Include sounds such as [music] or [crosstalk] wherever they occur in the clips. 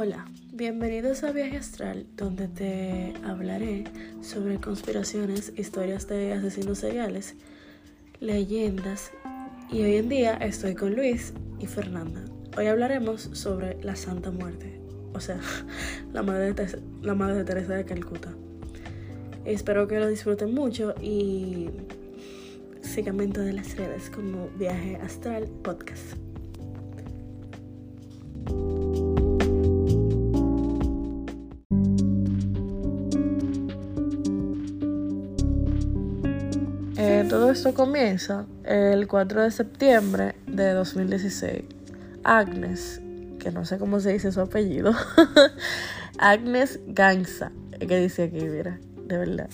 Hola, bienvenidos a Viaje Astral, donde te hablaré sobre conspiraciones, historias de asesinos seriales, leyendas y hoy en día estoy con Luis y Fernanda. Hoy hablaremos sobre la Santa Muerte, o sea, [laughs] la madre de, Teresa de Calcuta. Espero que lo disfruten mucho y síganme en todas las redes como Viaje Astral Podcast. Todo esto comienza el 4 de septiembre de 2016. Agnes, que no sé cómo se dice su apellido, [laughs] Agnes Gansa, que dice aquí, mira, de verdad.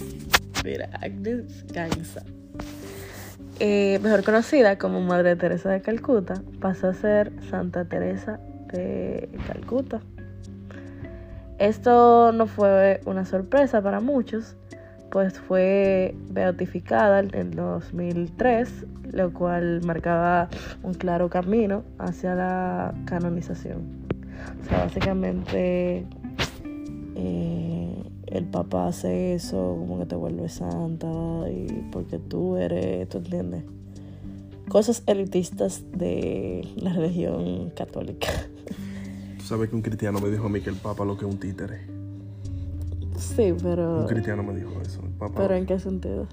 Mira, Agnes Gansa. Eh, mejor conocida como Madre Teresa de Calcuta, pasa a ser Santa Teresa de Calcuta. Esto no fue una sorpresa para muchos, pues fue beatificada en 2003, lo cual marcaba un claro camino hacia la canonización. O sea, básicamente eh, el Papa hace eso, como que te vuelve santa y porque tú eres, ¿tú entiendes? Cosas elitistas de la religión católica. Tú sabes que un cristiano me dijo a mí que el Papa lo que es un títere. Sí, pero... Un cristiano me dijo eso. El Papa, ¿Pero en qué sentido?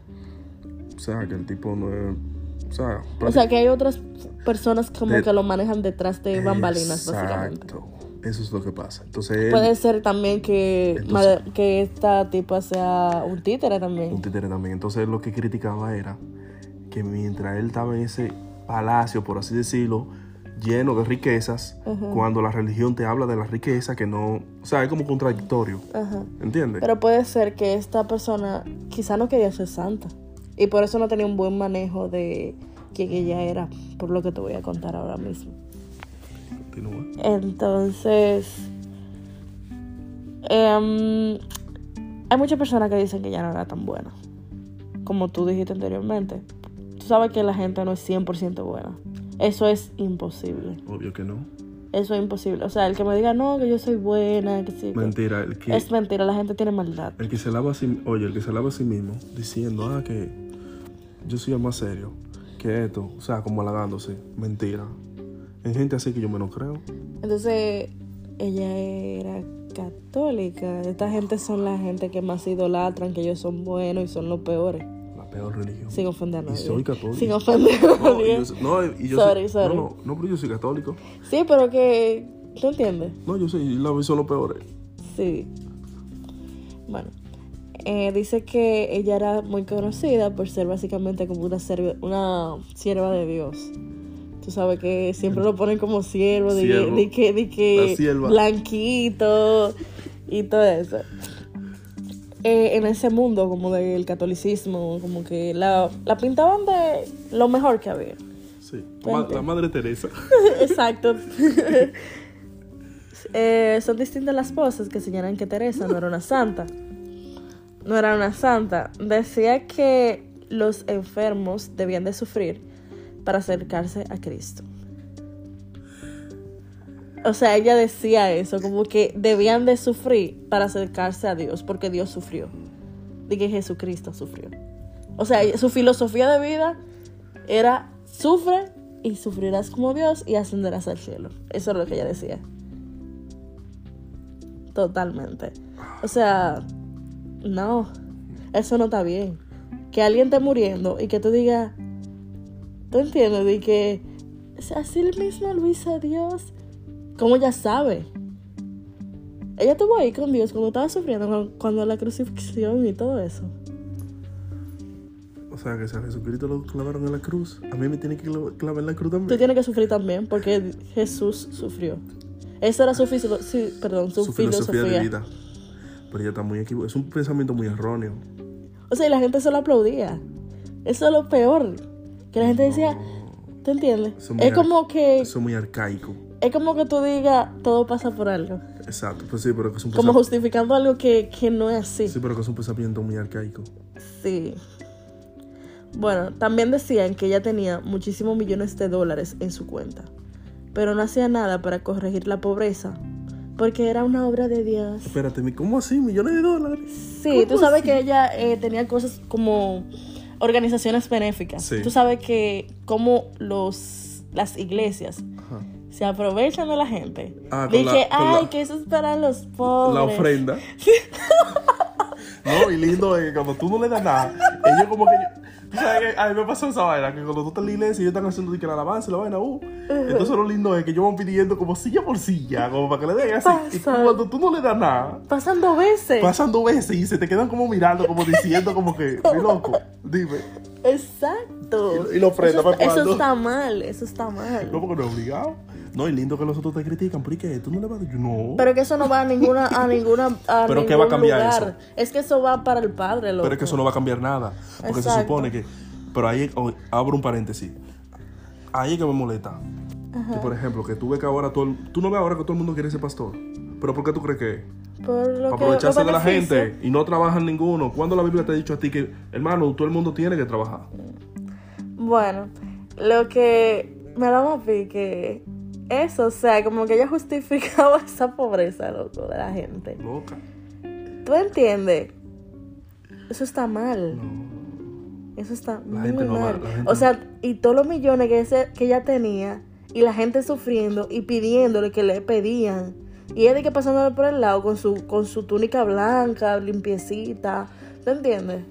O sea, que el tipo no es... O sea, O sea, que hay otras personas como De- que lo manejan detrás de bambalinas, básicamente. Exacto. Eso es lo que pasa. Entonces él, Puede ser también que, Entonces- que esta tipa sea un títere también. un títere también. Entonces él lo que criticaba era que mientras él estaba en ese palacio, por así decirlo, lleno de riquezas, cuando la religión te habla de la riqueza, que no... O sea, es como contradictorio. Ajá. ¿Entiendes? Pero puede ser que esta persona quizá no quería ser santa. Y por eso no tenía un buen manejo de quién ella era, por lo que te voy a contar ahora mismo. Continúa. Entonces, em, hay muchas personas que dicen que ella no era tan buena. Como tú dijiste anteriormente. Tú sabes que la gente no es 100% buena. Eso es imposible. Obvio que no. Eso es imposible. O sea, el que me diga, no, que yo soy buena, que sí. que-". Mentira. El que, Es mentira, la gente tiene maldad. el que se lava a sí... Oye, el que se lava a sí mismo diciendo, ah, que yo soy el más serio que esto. O sea, como halagándose. Mentira. Hay gente así que yo menos creo. Entonces, ella era católica. Esta gente son la gente que más idolatran, que ellos son buenos y son los peores. Peor religión. Sin ofender a Y nadie. soy católico. Sin ofender a No, y nadie. yo, no, y yo Sorry, soy, sorry. No, no, no, pero yo soy católico. Sí, pero que. ¿Tú entiendes? No, yo soy, la son los peores. Sí. Bueno. eh, dice que ella era muy conocida por ser básicamente como una, serv- una sierva de Dios. Tú sabes que siempre lo ponen como siervo, de, de que, de que blanquito y todo eso. Eh, en ese mundo como del catolicismo, como que la, la pintaban de lo mejor que había. Sí. La madre Teresa. [laughs] Exacto. [laughs] Eh, son distintas las cosas que señalan que Teresa no era una santa. No era una santa. Decía que los enfermos debían de sufrir para acercarse a Cristo. O sea, ella decía eso, como que debían de sufrir para acercarse a Dios, porque Dios sufrió. De que Jesucristo sufrió. O sea, su filosofía de vida era sufre y sufrirás como Dios y ascenderás al cielo. Eso es lo que ella decía. Totalmente. O sea, no, eso no está bien. Que alguien esté muriendo y que tú digas, ¿tú entiendes? Y que "Es así el mismo lo hizo Dios. ¿Cómo ella sabe? Ella estuvo ahí con Dios cuando estaba sufriendo, cuando- la crucifixión y todo eso. O sea, que si a Jesucristo lo clavaron en la cruz, a mí me tiene que cla- clavar en la cruz Tú también. tienes que sufrir también porque Jesús sufrió. Esa era su, sí, perdón, su, Su filosofía filosofía. de vida. Pero ella está muy equivocada. Es un pensamiento muy erróneo. O sea, y la gente solo aplaudía. Eso es lo peor. Que la gente decía, ¿tú entiendes? Eso es Es como que Eso es muy arcaico. Es como que tú digas, todo pasa por algo. Exacto. Pues sí, pero que es un Como justificando algo que, que no es así. Sí, pero que es un pensamiento muy arcaico. Sí. Bueno, también decían que ella tenía muchísimos millones de dólares en su cuenta, pero no hacía nada para corregir la pobreza Porque era una obra de Dios. Espérate, ¿cómo así? ¿Millones de dólares? Sí, tú sabes que ella eh, tenía cosas como organizaciones benéficas. Sí. Tú sabes que como los las iglesias. Se aprovechan de la gente. Ah, Dije, la- ay, la- que eso es para los pobres. La ofrenda. [laughs] no, y lindo es que cuando tú no le das nada, ellos como que. Tú sabes que a mí me pasó esa vaina, que cuando tú estás en la iglesia, ellos están haciendo que la alabanza y la vaina, uh. Entonces lo lindo es que ellos van pidiendo como silla por silla, como para que le den así. Y cuando tú no le das nada, Pasan dos veces. pasan dos veces y se te quedan como mirando, como diciendo, como que, mi loco, dime. Exacto. Y- y la ofrenda, eso, ¿para está, eso está mal, eso está mal. No, porque no es obligado. No, y lindo que los otros te critican, ¿por qué? ¿Tú no le vas a decir? No. Pero que eso no va a ninguna, a ninguna, a [laughs] Pero ningún ¿qué va a cambiar lugar. Es que eso va para el padre, loco. Pero es que eso no va a cambiar nada. Porque se supone que. Pero ahí oh, abro un paréntesis. Ahí es que me molesta. Que por ejemplo, que tú ves que ahora todo el- Tú no ves ahora que todo el mundo quiere ser pastor. Pero ¿por qué tú crees que? Por lo Para que aprovecharse lo de la gente y no trabajan ninguno. ¿Cuándo la Biblia te ha dicho a ti que, hermano, todo el mundo tiene que trabajar? Bueno, lo que me da más pique eso, o sea, como que ella justificaba [laughs] esa pobreza, loco, de la gente. Loca. ¿Tú entiendes? Eso está mal. No. Eso está La muy no mal. O sea, y todos los millones que, ese, que ella tenía, y la gente sufriendo y pidiéndole que le pedían. Y ella de que pasándole por el lado con su, con su túnica blanca, limpiecita. ¿Tú entiendes?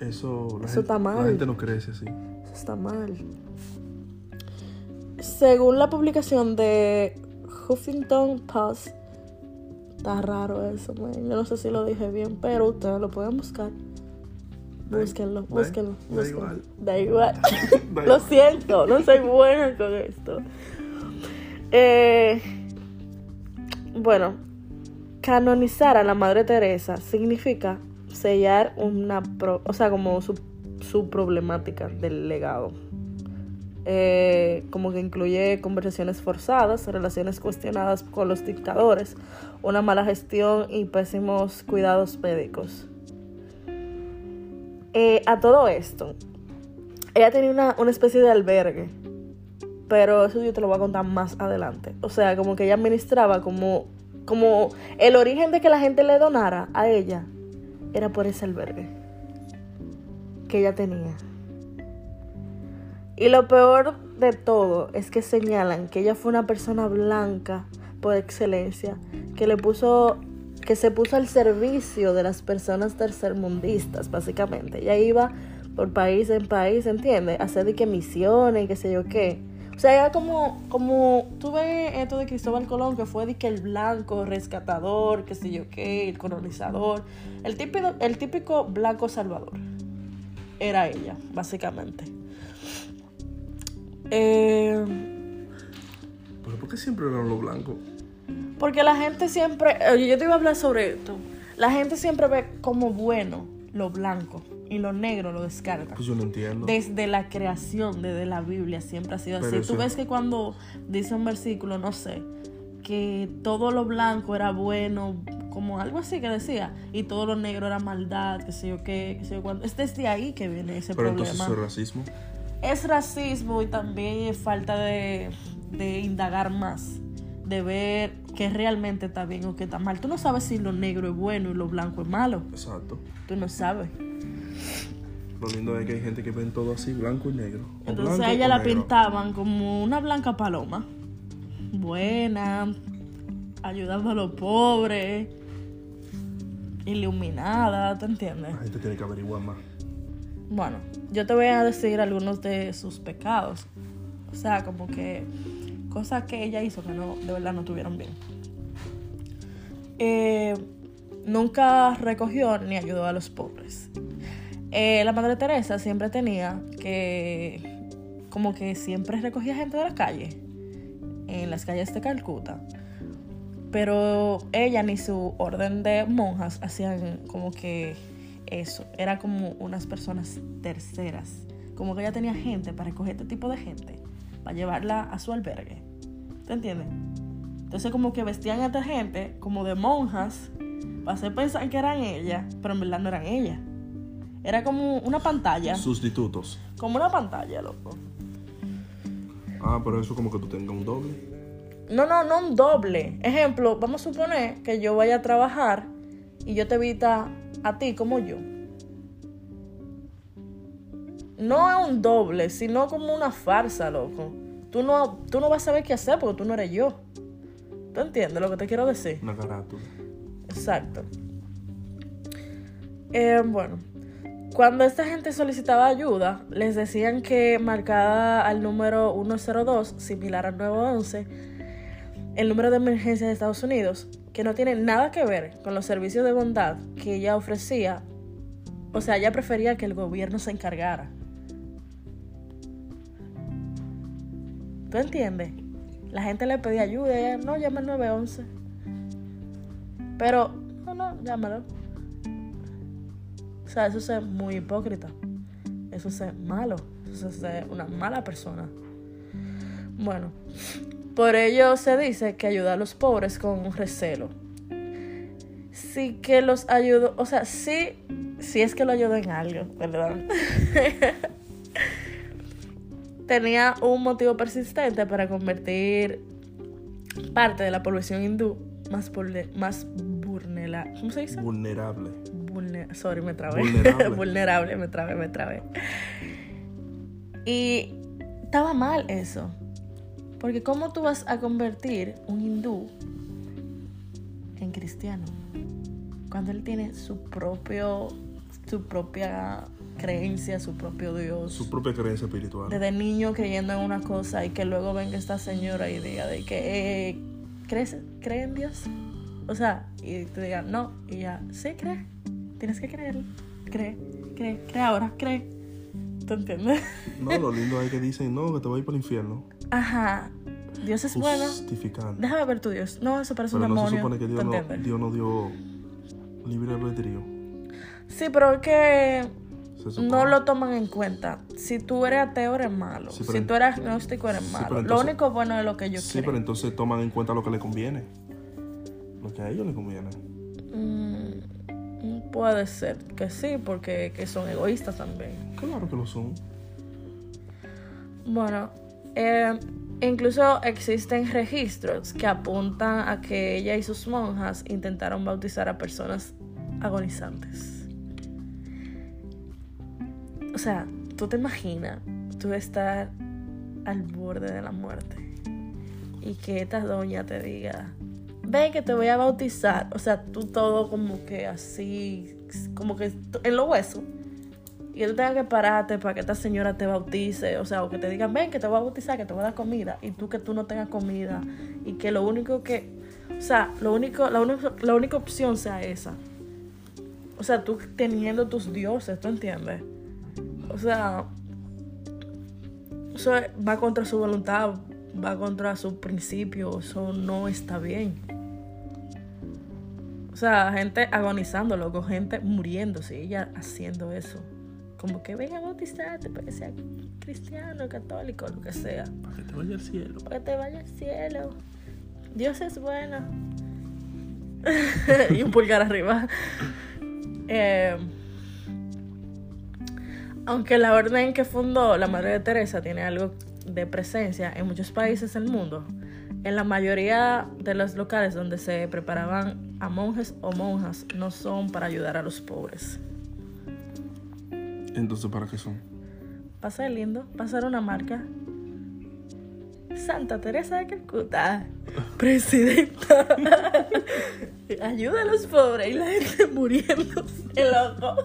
Eso, la, Eso gente, está mal. la gente no crece así. Eso está mal. Según la publicación de Huffington Post, está raro eso, man. Yo no sé si lo dije bien, pero ustedes lo pueden buscar. Búsquenlo, búsquenlo. da igual. Da igual. [laughs] Da [laughs] lo siento, no soy buena con esto. Eh, bueno, canonizar a la Madre Teresa significa sellar una, pro- o sea, como su, su problemática del legado. Eh, como que incluye conversaciones forzadas, relaciones cuestionadas con los dictadores, una mala gestión y pésimos cuidados médicos. Eh, a todo esto, ella tenía una, una especie de albergue, pero eso yo te lo voy a contar más adelante. O sea, como que ella administraba como, como el origen de que la gente le donara a ella era por ese albergue que ella tenía. Y lo peor de todo es que señalan que ella fue una persona blanca por excelencia, que le puso que se puso al servicio de las personas tercermundistas, básicamente. Ella iba por país en país, ¿entiendes? Hacer de que misiones qué sé yo qué. O sea, era como, como, tú ves esto de Cristóbal Colón, que fue que el blanco rescatador, qué sé yo qué, el colonizador, el típico, el típico blanco salvador. Era ella, básicamente. Eh, Pero ¿por qué siempre eran los blancos? porque la gente siempre, oye, yo te iba a hablar sobre esto. La gente siempre ve como bueno lo blanco y lo negro lo descarta. Pues yo no entiendo. Desde la creación, desde la Biblia, siempre ha sido así. Pero Tú eso- ves que cuando dice un versículo, no sé, que todo lo blanco era bueno, como algo así que decía, y todo lo negro era maldad, que sé yo qué, que sé yo cuándo. Es desde ahí que viene ese Pero problema. entonces eso es racismo. Es racismo y también es falta de, de indagar más, de ver qué realmente está bien o qué está mal. Tú no sabes si lo negro es bueno y lo blanco es malo. Exacto. Tú no sabes. Lo lindo es que hay gente que ven todo así, blanco y negro. O Entonces a ella la negro. pintaban como una blanca paloma. Buena, ayudando a los pobres, iluminada, ¿te entiendes? La gente tiene que averiguar más. Bueno, yo te voy a decir algunos de sus pecados. O sea, como que cosas que ella hizo que no, de verdad no tuvieron bien. Eh, nunca recogió ni ayudó a los pobres. Eh, la Madre Teresa siempre tenía que, como que siempre recogía gente de la calle, en las calles de Calcuta. Pero ella ni su orden de monjas hacían como que eso. Era como unas personas terceras. Como que ella tenía gente para recoger este tipo de gente, para llevarla a su albergue. ¿Te entiendes? Entonces como que vestían a esta gente como de monjas para hacer pensar que eran ellas, pero en verdad no eran ellas. Era como una pantalla. Sustitutos. Como una pantalla, loco. Ah, pero eso como que tú tengas un doble. No, no, no un doble. Ejemplo, vamos a suponer que yo vaya a trabajar y yo te evita a ti como yo. No es un doble, sino como una farsa, loco. Tú no, tú no vas a saber qué hacer porque tú no eres yo. ¿Tú entiendes lo que te quiero decir? Una carátula. Exacto. Eh, bueno, cuando esta gente solicitaba ayuda, les decían que marcada al número 102, similar al 911, el número de emergencia de Estados Unidos, que no tiene nada que ver con los servicios de bondad que ella ofrecía, o sea, ella prefería que el gobierno se encargara. ¿Tú entiendes? La gente le pedía ayuda ella, no, llama al 911. Pero, no, no, llámalo. O sea, eso es muy hipócrita. Eso es malo. Eso es una mala persona. Bueno, por ello se dice que ayuda a los pobres con un recelo. Sí que los ayudó, o sea, sí, sí es que lo ayudó en algo, perdón. [laughs] Tenía un motivo persistente para convertir parte de la población hindú más, más vulnerable. ¿Cómo se dice? Vulnerable. sorry, me trabé. Vulnerable. [laughs] vulnerable, me trabé, me trabé. Y estaba mal eso. Porque ¿cómo tú vas a convertir un hindú en cristiano? Cuando él tiene su propio, su propia creencia, su propio Dios. Su propia creencia espiritual. Desde niño creyendo en una cosa y que luego venga esta señora y diga de que eh, ¿crees, cree en Dios. O sea, y te digan no, y ya, sí, cree. Tienes que creer. Cree, cree, cree ahora, cree. ¿Te entiendes? No, lo lindo es que dicen, no, que te voy a ir para el infierno. Ajá. Dios es bueno. Déjame ver tu Dios. No, eso parece un demonio. No se supone que Dios no, Dios no dio libre albedrío. Sí, pero es que no lo toman en cuenta. Si tú eres ateo, eres malo. si tú eres agnóstico, eres malo. lo único bueno es lo que yo quiero. Sí, pero entonces toman en cuenta lo que le conviene. Lo que a ellos les conviene. Mm, puede ser que sí, porque que son egoístas también. Claro que lo son. Bueno, eh, incluso existen registros que apuntan a que ella y sus monjas intentaron bautizar a personas agonizantes. O sea, tú te imaginas tú estar al borde de la muerte y que esta doña te diga, ven que te voy a bautizar. O sea, tú todo como que así, como que en los huesos. Y tú tengas que pararte para que esta señora te bautice. O sea, o que te digan, ven que te voy a bautizar, que te voy a dar comida. Y tú que tú no tengas comida. Y que lo único que. O sea, lo único, la, la única opción sea esa. O sea, tú teniendo tus dioses, ¿tú entiendes? O sea, eso va contra su voluntad, va contra su principio, eso no está bien. O sea, gente agonizando, loco, gente muriéndose, ella haciendo eso. Como que venga a bautizarte para que sea cristiano, católico, lo que sea. Para que te vaya al cielo. Para que te vaya al cielo. Dios es bueno. [laughs] [laughs] y un pulgar arriba. Eh, aunque la orden que fundó la Madre de Teresa tiene algo de presencia en muchos países del mundo, en la mayoría de los locales donde se preparaban a monjes o monjas no son para ayudar a los pobres. Entonces, ¿para qué son? Para ser lindo, para ser una marca. Santa Teresa de Calcuta, [laughs] presidenta. [laughs] Ayuda a los pobres y la gente muriendo el loco.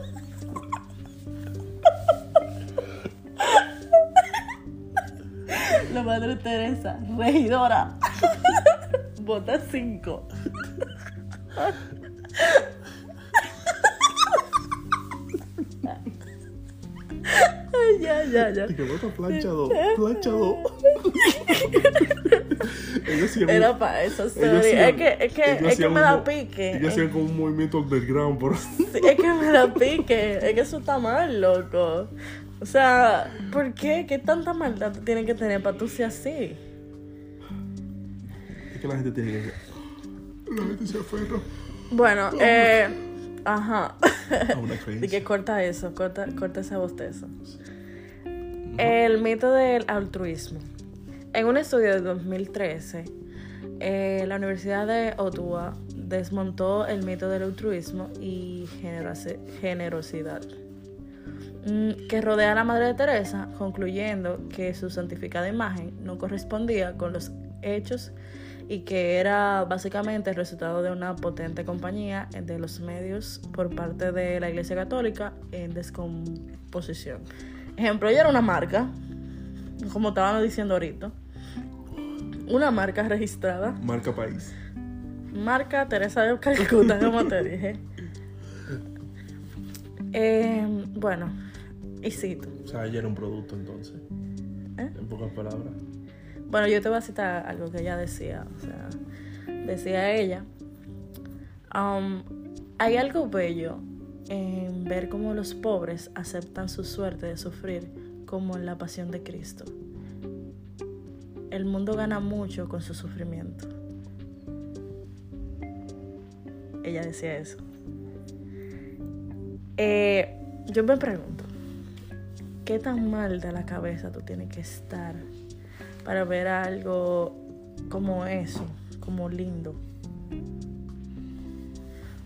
La Madre Teresa, regidora. [laughs] Vota 5. Ya, ya, ya. Y que vota plancha 2. Plancha 2. [laughs] Era para eso, sorry. Es que, es que, es que me da pique. Ellos hacían como un movimiento underground, por sí, Es que me da pique. Es que eso está mal, loco. O sea, ¿por qué? ¿Qué tanta maldad tiene que tener para tú ser así? Es que la gente tiene que... La gente se aferra. Bueno, eh... Ajá. De [laughs] que corta eso, corta, corta ese bostezo. El mito del altruismo. En un estudio de 2013, eh, la Universidad de Ottawa desmontó el mito del altruismo y generosidad que rodea a la Madre de Teresa, concluyendo que su santificada imagen no correspondía con los hechos y que era básicamente el resultado de una potente compañía de los medios por parte de la Iglesia Católica en descomposición. Ejemplo, ella era una marca, como estábamos diciendo ahorita, una marca registrada. Marca país. Marca Teresa de Calcuta, como te dije. [laughs] Eh, bueno, y cito. O sea, ella era un producto entonces. ¿Eh? En pocas palabras. Bueno, yo te voy a citar algo que ella decía. O sea, decía ella. Um, hay algo bello en ver cómo los pobres aceptan su suerte de sufrir como en la pasión de Cristo. El mundo gana mucho con su sufrimiento. Ella decía eso. Eh, yo me pregunto, ¿qué tan mal de la cabeza tú tienes que estar para ver algo como eso, como lindo.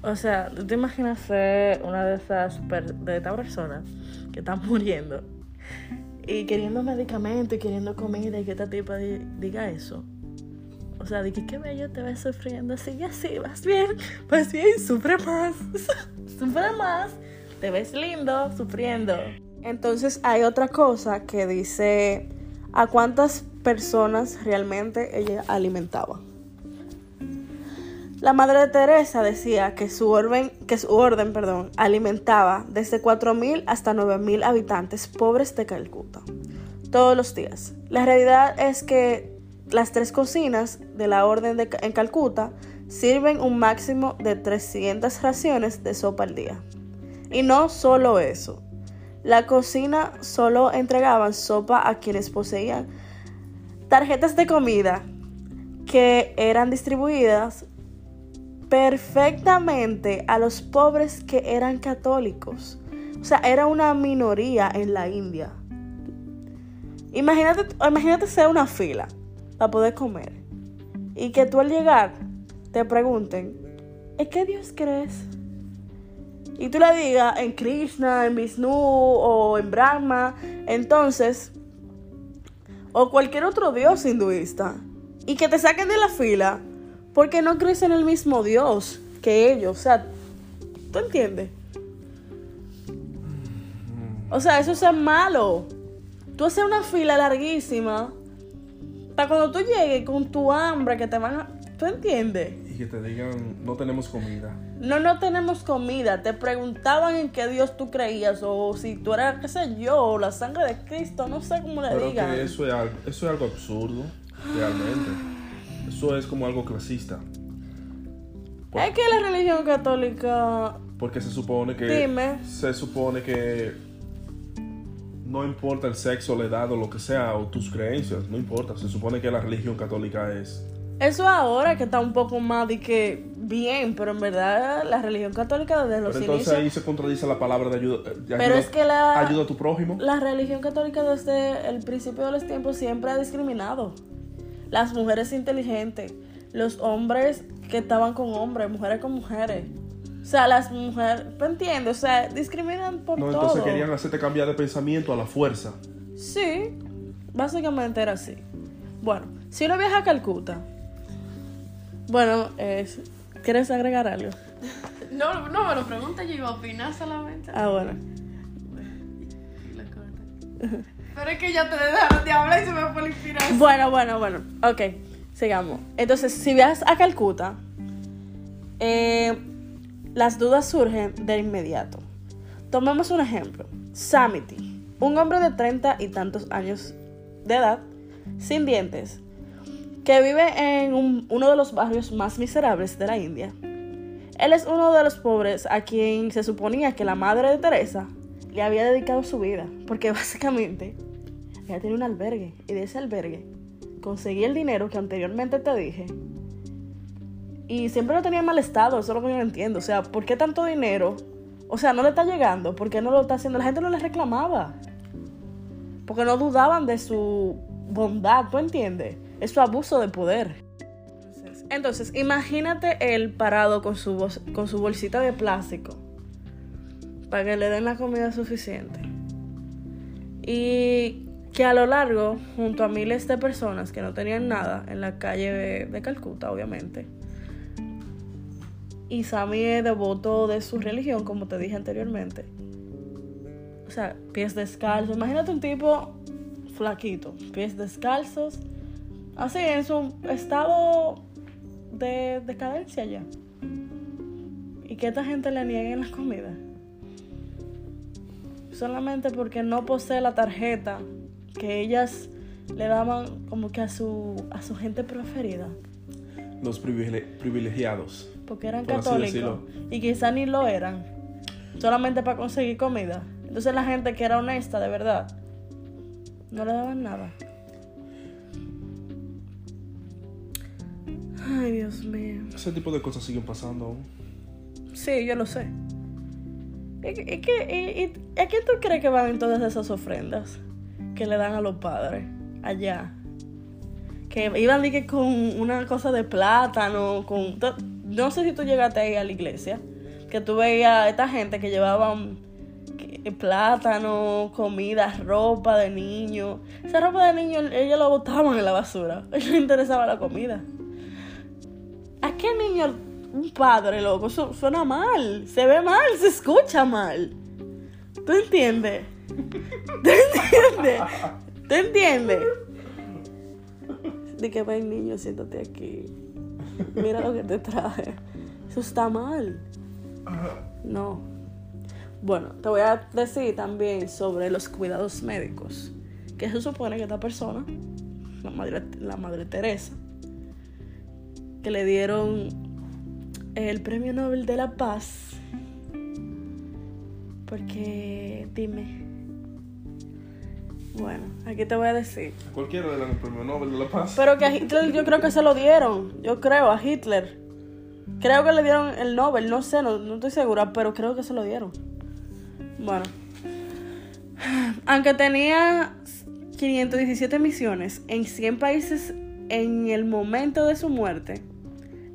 O sea, ¿tú te imaginas ser una de esas de estas personas que están muriendo y queriendo medicamentos y queriendo comida y que esta tipa diga eso? O sea, de que qué bello te ves sufriendo, así así, vas bien, vas bien, sufre más, [laughs] sufre más, te ves lindo sufriendo. Entonces hay otra cosa que dice, ¿a cuántas personas realmente ella alimentaba. La Madre Teresa decía que su orden, que su orden perdón, alimentaba desde 4.000 hasta 9.000 habitantes pobres de Calcuta todos los días. La realidad es que las tres cocinas de la orden de, en Calcuta sirven un máximo de 300 raciones de sopa al día. Y no solo eso. La cocina solo entregaban sopa a quienes poseían tarjetas de comida que eran distribuidas perfectamente a los pobres que eran católicos. O sea, era una minoría en la India. Imagínate, imagínate ser una fila para poder comer. Y que tú al llegar te pregunten, ¿en qué Dios crees? Y tú le digas en Krishna, en Vishnu o en Brahma. Entonces, o cualquier otro dios hinduista y que te saquen de la fila porque no crees en el mismo dios que ellos. O sea, ¿tú entiendes? O sea, eso es malo. Tú haces una fila larguísima para cuando tú llegues con tu hambre que te van a... ¿Tú entiendes? Y que te digan, no tenemos comida. No, no tenemos comida. Te preguntaban en qué Dios tú creías o si tú eras, qué sé yo, la sangre de Cristo, no sé cómo le Pero digan. Que eso, es algo, eso es algo absurdo, realmente. Eso es como algo clasista. es que la religión católica... Porque se supone que... Dime. Se supone que no importa el sexo, la edad o lo que sea, o tus creencias, no importa. Se supone que la religión católica es eso ahora que está un poco más de que bien, pero en verdad la religión católica desde los pero entonces ahí se contradice la palabra de ayuda, pero es que la, ayuda a tu prójimo. La religión católica desde el principio de los tiempos siempre ha discriminado. Las mujeres inteligentes, los hombres que estaban con hombres, mujeres con mujeres. O sea, las mujeres, ¿tú entiendes? O sea, discriminan por todo. No, entonces querían hacerte cambiar de pensamiento a la fuerza. Sí, básicamente era así. Bueno, si uno viaja a Calcuta, bueno, ¿quieres agregar algo? [laughs] No, no me lo pregunta, yo iba a opinar solamente. Ah, bueno. [laughs] Pero es que ya te dejaron de hablar y se me fue la inspiración. Bueno, bueno, bueno. Ok, sigamos. Entonces, si viajas a Calcuta, eh, las dudas surgen de inmediato. Tomemos un ejemplo. Samity, un hombre de treinta y tantos años de edad, sin dientes, que vive en uno de los barrios más miserables de la India. Él es uno de los pobres a quien se suponía que la madre de Teresa le había dedicado su vida, porque [laughs] básicamente ella tenía un albergue y de ese albergue conseguía el dinero que anteriormente te dije y siempre lo tenía en mal estado, eso es lo que yo entiendo, o sea, ¿por qué tanto dinero? O sea, no le está llegando, ¿por qué no lo está haciendo? La gente no le reclamaba, porque no dudaban de su bondad, ¿tú entiendes? Es su abuso de poder. Entonces, imagínate él parado con su, con su bolsita de plástico para que le den la comida suficiente. Y que a lo largo, junto a miles de personas que no tenían nada en la calle de, de Calcuta, obviamente. Y Sammy es devoto de su religión, como te dije anteriormente. O sea, pies descalzos. Imagínate un tipo flaquito, pies descalzos, así en su estado de decadencia ya. Y que esta gente le nieguen la comida. Solamente porque no posee la tarjeta que ellas le daban como que a su, a su gente preferida. Los privile- privilegiados. Porque eran Por católicos. Y quizá ni lo eran. Solamente para conseguir comida. Entonces la gente que era honesta, de verdad, no le daban nada. Ay, Dios mío. Ese tipo de cosas siguen pasando aún. Sí, yo lo sé. ¿Y, y, qué- y- y- ¿A quién tú crees que van todas esas ofrendas que le dan a los padres allá? Que iban que con una cosa de plátano, con... No sé si tú llegaste ahí a la iglesia, que tú veías a esta gente que llevaban plátano, comida, ropa de niño. Esa ropa de niño ellos la botaban en la basura. A [laughs] ellos les interesaba la comida. ¿A qué niño un padre, loco? Suena mal. Se ve mal, se escucha mal. ¿Tú entiendes? ¿Tú entiendes? ¿Tú entiendes? De que ven niño, siéntate aquí. Mira lo que te traje. Eso está mal. No. Bueno, te voy a decir también sobre los cuidados médicos. Que se supone que esta persona, la madre, la madre Teresa, que le dieron el premio Nobel de la Paz. Porque, dime. Bueno, aquí te voy a decir. Cualquiera de los premios Nobel de la Paz. Pero que a Hitler yo creo que se lo dieron. Yo creo, a Hitler. Creo que le dieron el Nobel, no sé, no, no estoy segura, pero creo que se lo dieron. Bueno. Aunque tenía 517 misiones en 100 países en el momento de su muerte,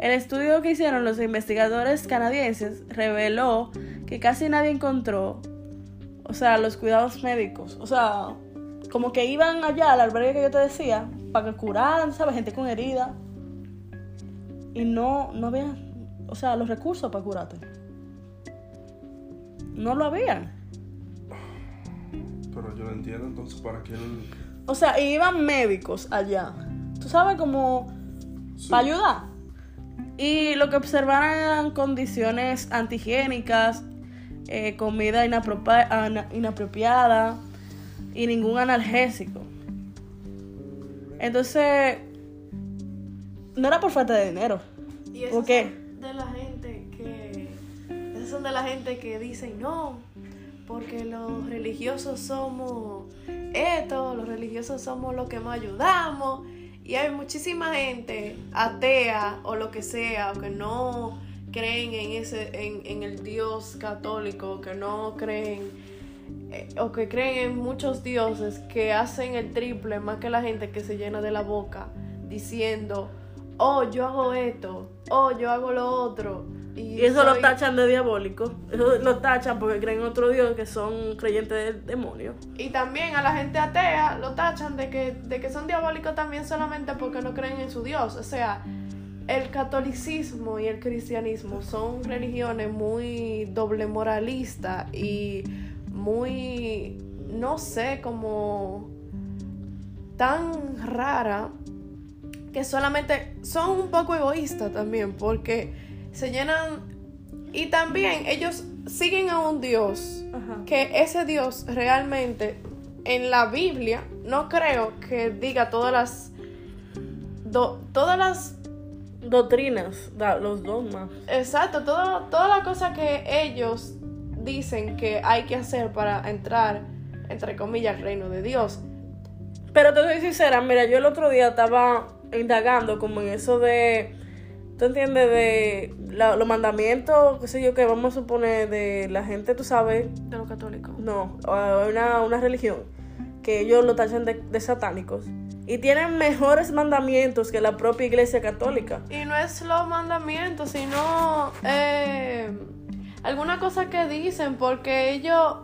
el estudio que hicieron los investigadores canadienses reveló que casi nadie encontró, o sea, los cuidados médicos. O sea, como que iban allá al albergue que yo te decía, para que curaran, ¿sabes? Gente con herida. Y no, no había, o sea, los recursos para curarte. No lo había. Pero yo no entiendo entonces para qué. O sea, y iban médicos allá. Tú sabes, como Sí. para ayudar. Y lo que observaron eran condiciones antihigiénicas, eh, comida inapropiada y ningún analgésico. Entonces, no era por falta de dinero. Y esos ¿Por qué? son de la gente que. Esos son de la gente que dicen no, porque los religiosos somos esto, los religiosos somos los que más ayudamos. Y hay muchísima gente atea o lo que sea, o que no creen en ese, en, en el Dios católico, que no creen eh, o que creen en muchos dioses que hacen el triple más que la gente que se llena de la boca diciendo, oh, yo hago esto, oh, yo hago lo otro. Y eso lo tachan de diabólico. Eso lo tachan porque creen en otro Dios que son creyentes del demonio. Y también a la gente atea lo tachan de que, de que son diabólicos también solamente porque no creen en su Dios. O sea, el catolicismo y el cristianismo son religiones muy doble moralista y muy, no sé, como tan rara que solamente son un poco egoístas también porque se llenan y también ellos siguen a un Dios Ajá. que ese Dios realmente en la Biblia no creo que diga todas las do- todas las Doctrinas, los dogmas. exacto todo, todas las cosas que ellos dicen que hay que hacer para entrar entre comillas al reino de Dios Pero te soy sincera, mira, yo el otro día estaba indagando como en eso de, ¿tú entiendes? De la- los mandamientos, qué sé yo, que vamos a suponer de la gente, tú sabes, de los católicos no, una, una religión, que ellos lo tachan de, de satánicos. y tienen mejores mandamientos que la propia iglesia católica. Y no es los mandamientos, sino eh, alguna cosa que dicen, porque ellos,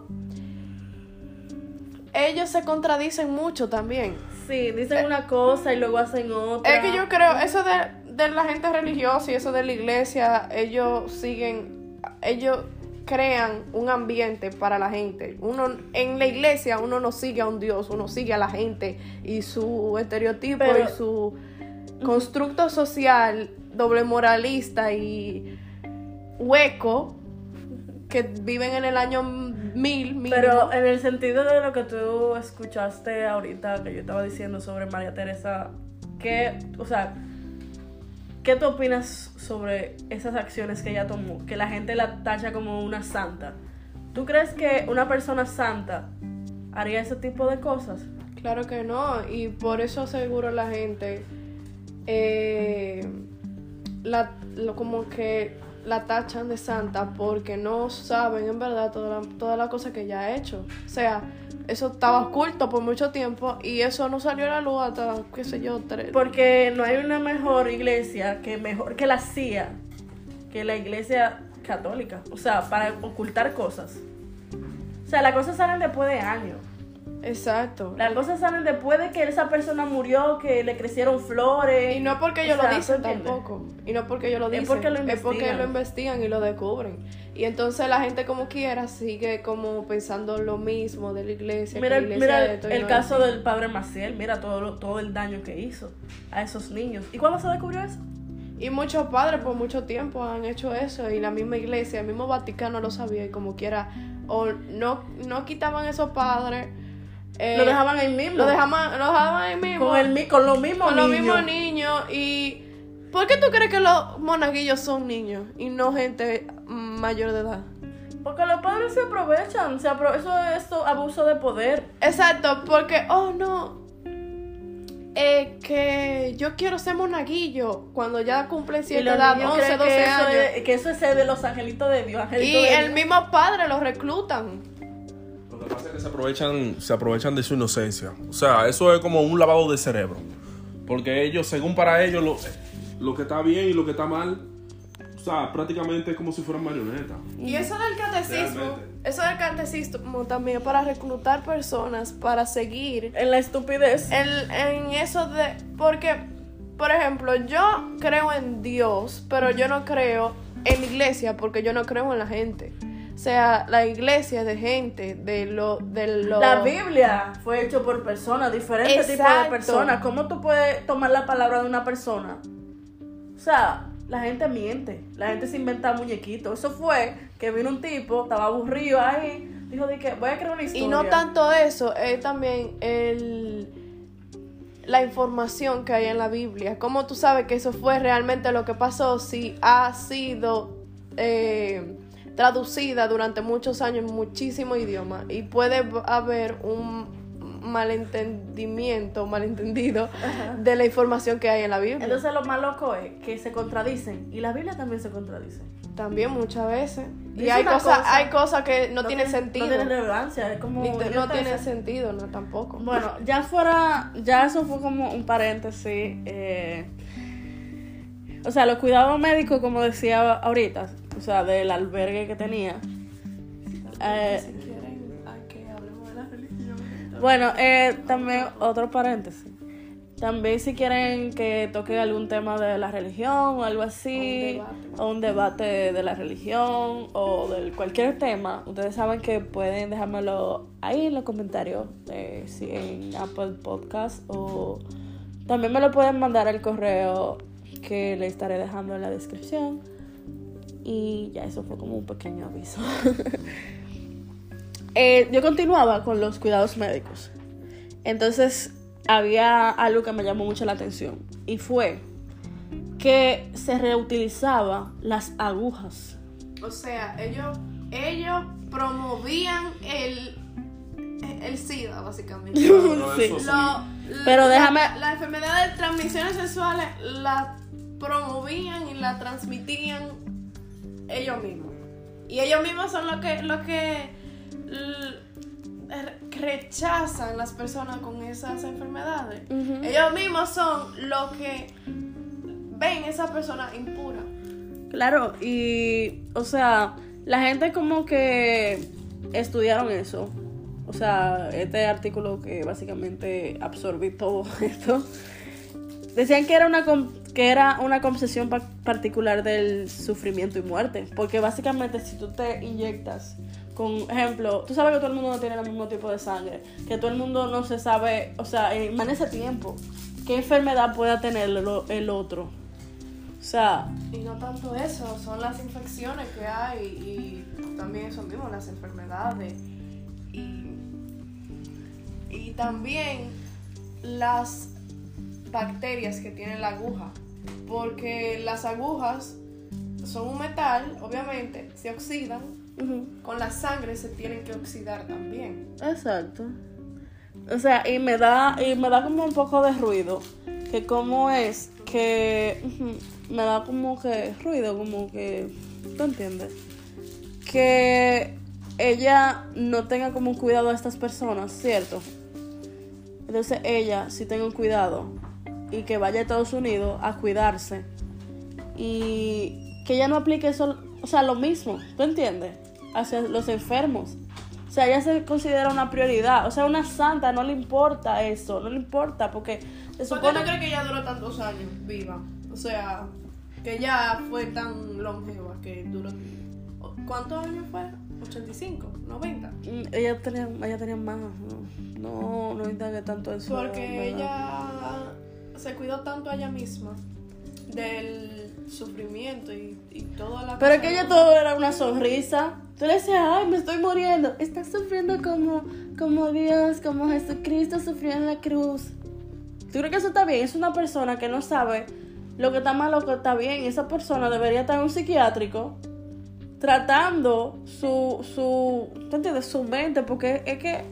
ellos se contradicen mucho también. Sí, dicen una cosa y luego hacen otra. Es que yo creo, eso de, de la gente religiosa y eso de la iglesia, ellos siguen, ellos crean un ambiente para la gente. Uno en la iglesia uno no sigue a un Dios, uno sigue a la gente y su estereotipo y su constructo social doble moralista y hueco que viven en el año mil, mil. Pero en el sentido de lo que tú escuchaste ahorita que yo estaba diciendo sobre María Teresa, que, o sea, ¿Qué tú opinas sobre esas acciones que ella tomó? Que la gente la tacha como una santa. ¿Tú crees que una persona santa haría ese tipo de cosas? Claro que no, y por eso seguro la gente eh, la, como que la tachan de santa porque no saben en verdad toda la, toda la cosa que ella ha hecho. O sea, eso estaba oculto por mucho tiempo y eso no salió a la luz hasta, qué sé yo, tres. Porque no hay una mejor iglesia que mejor que la CIA, que la iglesia católica. O sea, para ocultar cosas. O sea, las cosas salen después de años. Exacto. Las cosas salen después de que esa persona murió, que le crecieron flores. Y no porque ellos lo dicen tampoco. Y no porque ellos lo dicen. Es porque lo investigan. Es porque lo investigan y lo descubren. Y entonces la gente como quiera sigue como pensando lo mismo de la iglesia. Mira, la iglesia mira el, caso del padre Maciel, mira todo, todo el daño que hizo a esos niños. ¿Y cuándo se descubrió eso? Y muchos padres por mucho tiempo han hecho eso y la misma iglesia, el mismo Vaticano lo sabía y como quiera, o no, no quitaban esos padres lo dejaban ahí mismo. Lo dejaban, lo dejaban ahí mismo. Con, el, con los mismos con niños. los mismos niños. Y. ¿Por qué tú crees que los monaguillos son niños y no gente mayor de edad? Porque los padres se aprovechan. Se eso es abuso de poder. Exacto, porque, oh no. Eh, que yo quiero ser monaguillo cuando ya cumple cierta edad, 11, 12 años. que eso es de los angelitos de Dios. y el mismo padre los reclutan que pasa es que se aprovechan, se aprovechan de su inocencia. O sea, eso es como un lavado de cerebro. Porque ellos, según para ellos, lo, lo que está bien y lo que está mal, o sea, prácticamente es como si fueran marionetas. Y eso del catecismo, eso del catecismo también para reclutar personas para seguir en la estupidez. En, en eso de. Porque, por ejemplo, yo creo en Dios, pero yo no creo en la iglesia porque yo no creo en la gente. O sea, la iglesia de gente, de lo, de lo... La Biblia fue hecho por personas, diferentes tipos de personas. ¿Cómo tú puedes tomar la palabra de una persona? O sea, la gente miente, la gente se inventa muñequitos. Eso fue que vino un tipo, estaba aburrido ahí, dijo de que voy a crear una historia. Y no tanto eso, es también el la información que hay en la Biblia. ¿Cómo tú sabes que eso fue realmente lo que pasó? Si ha sido eh, traducida durante muchos años en muchísimos idiomas y puede haber un malentendimiento, malentendido de la información que hay en la Biblia. Entonces lo más loco es que se contradicen y la Biblia también se contradice. También muchas veces. Y hay cosas hay cosas que no, tienen sentido. No tienen relevancia, es como no tiene sentido, no tampoco. Bueno, [laughs] ya fuera ya eso fue como un paréntesis eh, o sea, los cuidados médicos, como decía ahorita, o sea, del albergue que tenía. Eh, si quieren, que hablemos de la religión. Bueno, eh, también otro paréntesis. También si quieren que toque algún tema de la religión o algo así, o un debate, de la religión o de cualquier tema, ustedes saben que pueden dejármelo ahí en los comentarios, eh, si en Apple Podcast o también me lo pueden mandar al correo que le estaré dejando en la descripción. Y ya eso fue como un pequeño aviso. [laughs] Eh, yo continuaba con los cuidados médicos. Entonces había algo que me llamó mucho la atención. Y fue que se reutilizaba las agujas. O sea, ellos, ellos promovían el, el SIDA, básicamente. [laughs] Pero déjame... La, enfermedad de transmisiones sexuales la promovían y la transmitían ellos mismos. Y ellos mismos son los que, los que rechazan las personas con esas enfermedades. Ellos mismos son los que ven esa persona impura. Claro, y o sea, la gente como que estudiaron eso. O sea, este artículo que básicamente absorbí todo [laughs] esto. Decían que era una que era una concepción particular del sufrimiento y muerte, porque básicamente si tú te inyectas con ejemplo, tú sabes que todo el mundo no tiene el mismo tipo de sangre, que todo el mundo no se sabe, o sea, en ese tiempo, qué enfermedad pueda tener el otro. O sea... Y no tanto eso, son las infecciones que hay y también son mismo las enfermedades. Y, y también las bacterias que tiene la aguja. Porque las agujas son un metal, obviamente, se oxidan. Con la sangre se tienen que oxidar también. Exacto. O sea, y me da, y me da como un poco de ruido. Que como es que me da como que ruido, como que. ¿Tú entiendes? Que ella no tenga como cuidado a estas personas, ¿cierto? Entonces ella sí tenga un cuidado y que vaya a Estados Unidos a cuidarse y que ella no aplique eso, o sea, lo mismo, ¿tú entiendes? Hacia los enfermos. O sea, ella se considera una prioridad. O sea, una santa no le importa eso, no le importa porque ¿Por qué no crees que ella duró tantos años viva? O sea, que ella fue tan longeva que duró... ¿Cuántos años fue? ¿85? ¿90? Mm, ella tenía, ella tenía más. No, no, no tanto eso. Porque ella se cuidó tanto a ella misma del sufrimiento y, y toda la Pero que ella todo era una sonrisa. Tú le decías, ay, me estoy muriendo. Estás sufriendo como, como Dios, como Jesucristo sufrió en la cruz. ¿Tú crees que eso está bien? Es una persona que no sabe lo que está mal, lo que está bien. Esa persona debería estar en un psiquiátrico tratando su, su, ¿tú entiendes? Su mente, porque es que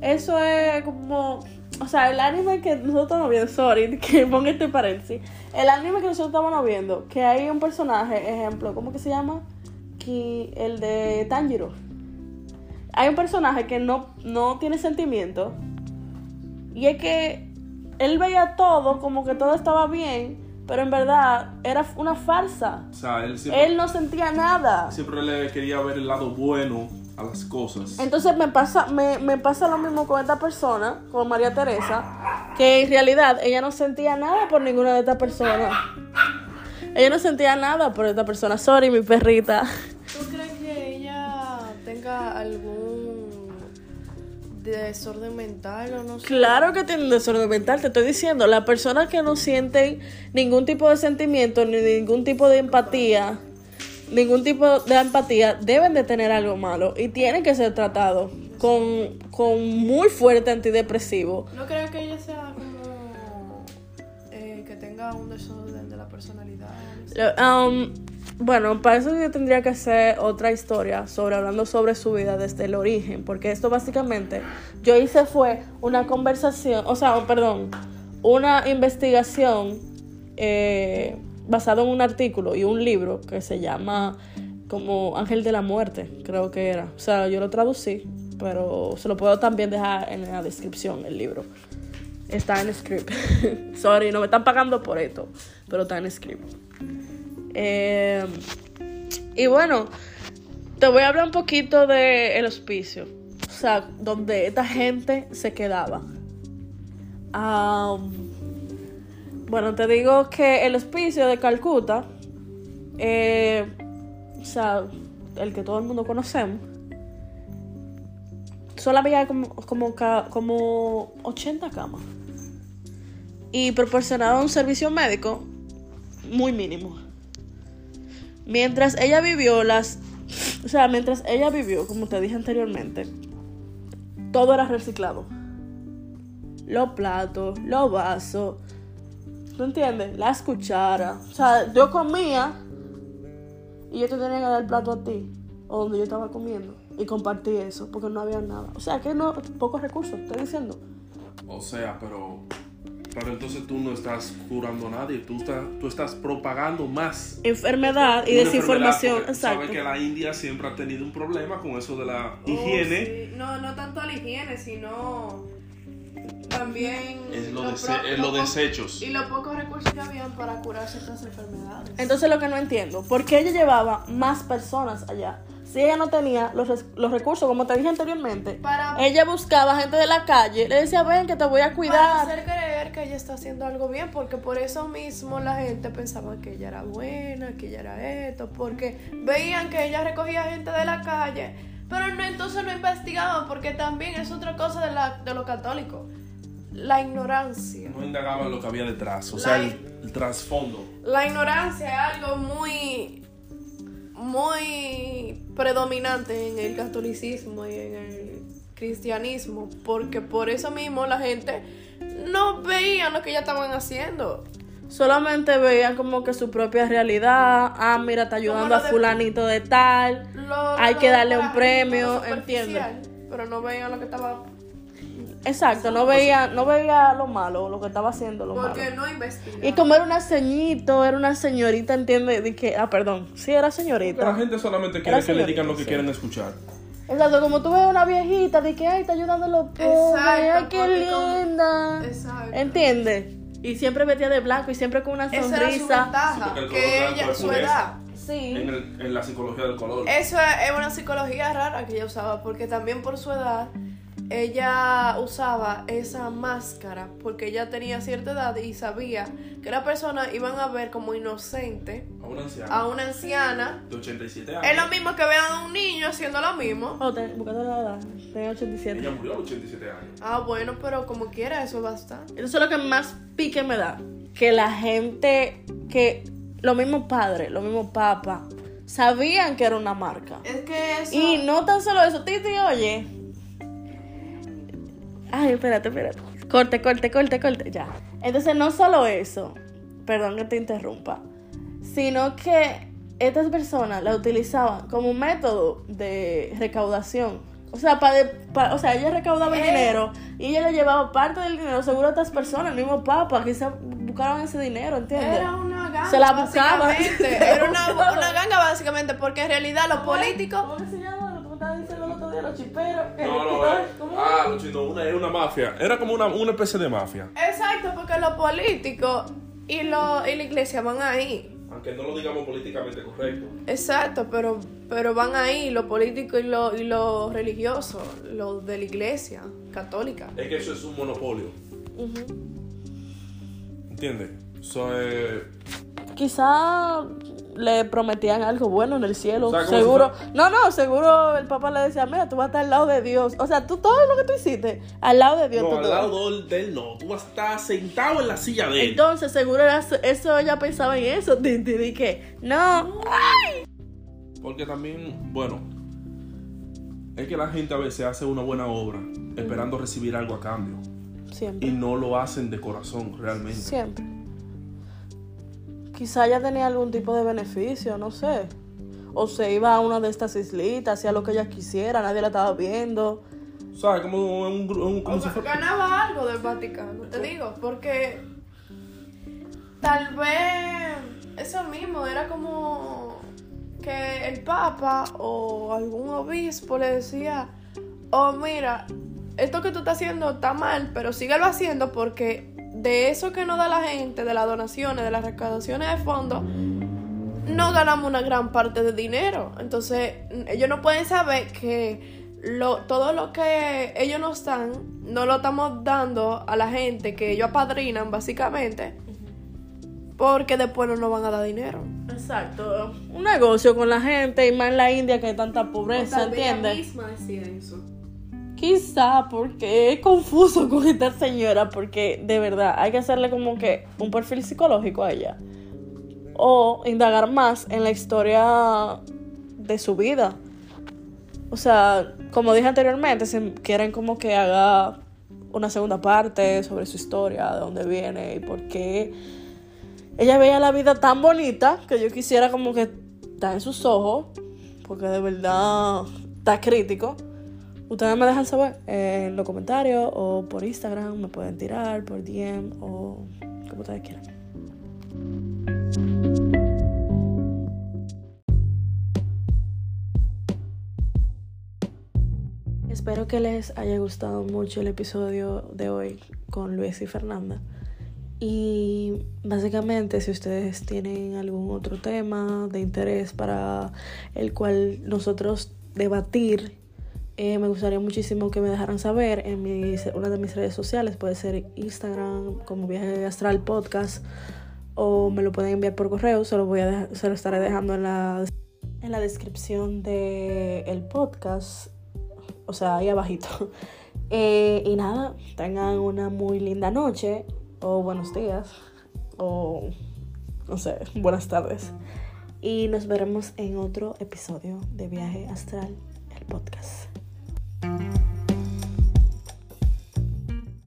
eso es como o sea, el anime que nosotros estamos viendo, sorry, [laughs] que ponga este paréntesis. El anime que nosotros estamos viendo, que hay un personaje, ejemplo, ¿cómo que se llama? Que el de Tanjiro. Hay un personaje que no, no tiene sentimiento. Y es que él veía todo como que todo estaba bien, pero en verdad era una farsa. O sea, él, él no sentía nada. Siempre le quería ver el lado bueno a las cosas. Entonces me pasa, me, me pasa lo mismo con esta persona, con María Teresa, que en realidad ella no sentía nada por ninguna de estas personas. Ella no sentía nada por esta persona. Sorry, mi perrita. ¿Tú crees que ella tenga algún desorden mental o no sé? Claro que tiene un desorden mental, te estoy diciendo. Las personas que no sienten ningún tipo de sentimiento ni ningún tipo de empatía ningún tipo de empatía, deben de tener algo malo y tienen que ser tratados con, con muy fuerte antidepresivo. ¿No crees que ella sea como eh, que tenga un desorden de la personalidad? Um, bueno, para eso yo tendría que hacer otra historia sobre hablando sobre su vida desde el origen, porque esto básicamente yo hice fue una conversación, o sea, perdón, una investigación eh, basado en un artículo y un libro que se llama como Ángel de la Muerte, creo que era. O sea, yo lo traducí, pero se lo puedo también dejar en la descripción el libro. Está en script. [laughs] Sorry, no me están pagando por esto, pero está en script. Eh, y bueno, te voy a hablar un poquito del el hospicio. O sea, donde esta gente se quedaba. Um, bueno, te digo que el hospicio de Calcuta, eh, o sea, el que todo el mundo conocemos, solo había como, como, como 80 camas. Y proporcionaba un servicio médico muy mínimo. Mientras ella vivió las... O sea, mientras ella vivió, como te dije anteriormente, todo era reciclado. Los platos, los vasos, ¿Tú entiendes? Las cucharas. O sea, yo comía y yo te tenía que dar el plato a ti, o donde yo estaba comiendo, y compartí eso, porque no había nada. O sea, que no, pocos recursos, estoy diciendo. O sea, pero Pero entonces tú no estás curando a nadie, tú estás, tú estás propagando más Enfermedad y desinformación, exacto. Sabes que la India siempre ha tenido un problema con eso de la Oh, higiene. sí. No, no tanto la higiene, sino también Es lo los dese- pro- es los pocos- desechos. Y los pocos recursos que habían para curar ciertas enfermedades. Entonces lo que no entiendo, ¿por qué ella llevaba más personas allá? Si ella no tenía los, los recursos, como te dije anteriormente, Para- ella buscaba gente de la calle, le decía, ven que te voy a para cuidar. hacer creer que ella está haciendo algo bien, porque por eso mismo la gente pensaba que ella era buena, que ella era esto, porque veían que ella recogía gente de la calle, pero no, entonces no investigaban, porque también es otra cosa de, la, de los católicos, la ignorancia. No indagaban lo que había detrás, o La- sea, el, el trasfondo. La ignorancia es algo muy, muy predominante en el catolicismo y en el cristianismo, porque por eso mismo la gente no veía lo que ya estaban haciendo. Solamente veían como que su propia realidad, ah, mira, está ayudando a lo fulanito de tal, Lo- hay lo que darle un premio, ¿entiendes? Pero no veían lo que estaba, Exacto, no veía, no veía lo malo, lo que estaba haciendo lo malo. porque no investigaban. Y como era una ceñito, era una señorita, entiende, de que, ah, perdón, sí era Pero la señorita. gente solamente quiere que le señorita, digan lo que sí. quieren escuchar. Exacto, como tú ves una viejita, de que, ay, está ayudando a los pobres, Exacto, ay, qué linda. Exacto. ¿Entiendes? Y siempre vestía de blanco y siempre con una Esa era su sonrisa. ventaja, Sí, que ella, su edad. Sí. En, el- en la psicología del color. Eso es una psicología rara que ella usaba, porque también por su edad ella usaba esa máscara, porque ella tenía cierta edad y sabía que la persona iban a ver como inocente A una anciana a una anciana. de 87 años. Es lo mismo que vean a un niño haciendo lo mismo. Oh, ten- buscando la edad, tenía 87. Ella murió a los 87 años. Ah, bueno, pero como quiera, eso basta. Eso es lo que más pique me da. Que la gente, que los mismos padres, los mismos papas, sabían que era una marca. Es que eso. Y no tan solo eso, Titi, oye. Ay, espérate, espérate. Corte, corte, corte, corte, ya. Entonces, no solo eso, perdón que te interrumpa, sino que estas personas la utilizaban como un método de recaudación. O sea, para, o sea, ella recaudaba el Eh. dinero y ella le llevaba parte del dinero seguro a estas personas, el mismo papa, quizás buscaron ese dinero, ¿entiendes? Era una ganga. Se la la Era una, una ganga, básicamente, porque en realidad los políticos. ¿Cómo que se llama? Lo que me estabas diciendo el otro día, los chiperos. No, no, eh. Ah, los chinos, una, es una mafia. Era como una, una especie de mafia. Exacto, porque los políticos y, lo, y la iglesia van ahí. Aunque no lo digamos políticamente correcto. Exacto, pero, pero van ahí los políticos y los y los religiosos, los de la iglesia católica. Es que eso es un monopolio. Ujú. ¿Entiendes? Eso es. Quizá le prometían algo bueno en el cielo. O sea, seguro. No, no, seguro el papá le decía, mira, tú vas a estar al lado de Dios. O sea, tú todo lo que tú hiciste, al lado de Dios. No, tú al lado de él no. Tú vas a estar sentado en la silla de él. Entonces, seguro era eso, ella pensaba en eso, [laughs] Titi, de que, no, Porque también, bueno, es que la gente a veces hace una buena obra esperando recibir algo a cambio. siempre. Y no lo hacen de corazón realmente. Siempre. Quizá ella tenía algún tipo de beneficio, no sé. O se iba a una de estas islitas, hacía lo que ella quisiera, nadie la estaba viendo. ¿Sabes? Como un, un- como O si fuera- ganaba algo del Vaticano, te digo, porque tal vez eso mismo era como que el Papa o algún obispo le decía, oh mira, esto que tú estás haciendo está mal, pero síguelo haciendo porque de eso que nos da la gente, de las donaciones, de las recaudaciones de fondos, no ganamos una gran parte de dinero. Entonces, ellos no pueden saber que lo, todo lo que ellos nos dan, no lo estamos dando a la gente que ellos apadrinan, básicamente, porque después no nos van a dar dinero. Exacto. Un negocio con la gente y más en la India que hay tanta pobreza, ¿entiendes? misma decía eso. Quizá porque es confuso [laughs] con esta señora, porque de verdad hay que hacerle como que un perfil psicológico a ella. O indagar más en la historia de su vida. O sea, como dije anteriormente, si quieren como que haga una segunda parte sobre su historia, de dónde viene y por qué ella veía la vida tan bonita que yo quisiera como que estar en sus ojos, porque de verdad está crítico. Ustedes me dejan saber en los comentarios o por Instagram, me pueden tirar por DM o como ustedes quieran. Espero que les haya gustado mucho el episodio de hoy con Luis y Fernanda. Y básicamente si ustedes tienen algún otro tema de interés para el cual nosotros debatir, eh, me gustaría muchísimo que me dejaran saber en una de mis redes sociales, puede ser Instagram como Viaje Astral Podcast o me lo pueden enviar por correo, se lo, voy a se lo estaré dejando en la, en la descripción del el podcast, o sea, ahí abajito. [laughs] Eh, y nada, tengan una muy linda noche o buenos días o no sé, buenas tardes. Y nos veremos en otro episodio de Viaje Astral, el podcast. Thank you.